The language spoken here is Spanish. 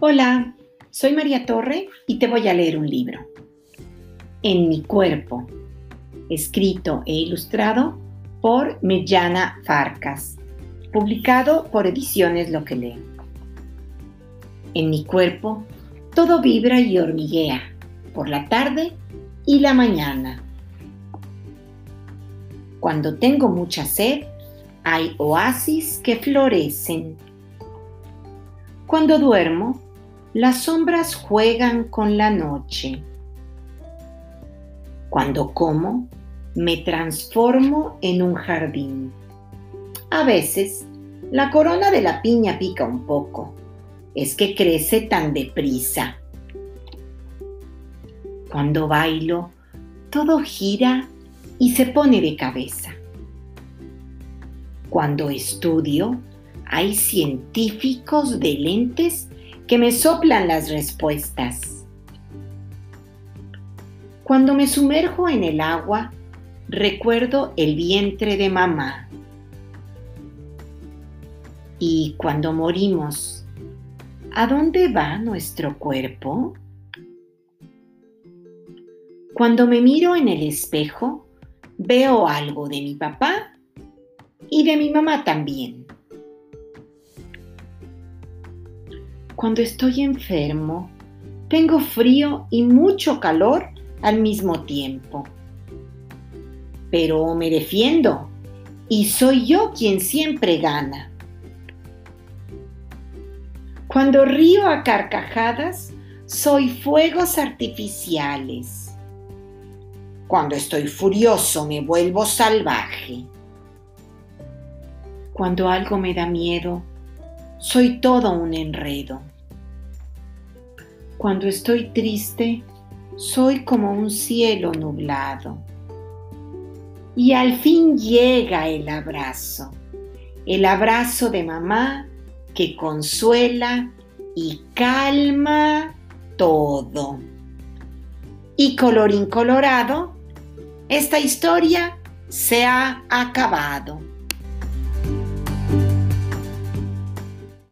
Hola, soy María Torre y te voy a leer un libro. En mi cuerpo, escrito e ilustrado por Mellana Farcas, publicado por Ediciones Lo que leo. En mi cuerpo, todo vibra y hormiguea por la tarde y la mañana. Cuando tengo mucha sed, hay oasis que florecen. Cuando duermo, las sombras juegan con la noche. Cuando como, me transformo en un jardín. A veces, la corona de la piña pica un poco. Es que crece tan deprisa. Cuando bailo, todo gira y se pone de cabeza. Cuando estudio, hay científicos de lentes que me soplan las respuestas. Cuando me sumerjo en el agua, recuerdo el vientre de mamá. Y cuando morimos, ¿a dónde va nuestro cuerpo? Cuando me miro en el espejo, veo algo de mi papá y de mi mamá también. Cuando estoy enfermo, tengo frío y mucho calor al mismo tiempo. Pero me defiendo y soy yo quien siempre gana. Cuando río a carcajadas, soy fuegos artificiales. Cuando estoy furioso me vuelvo salvaje. Cuando algo me da miedo, soy todo un enredo. Cuando estoy triste, soy como un cielo nublado. Y al fin llega el abrazo, el abrazo de mamá que consuela y calma todo. Y colorín colorado, esta historia se ha acabado.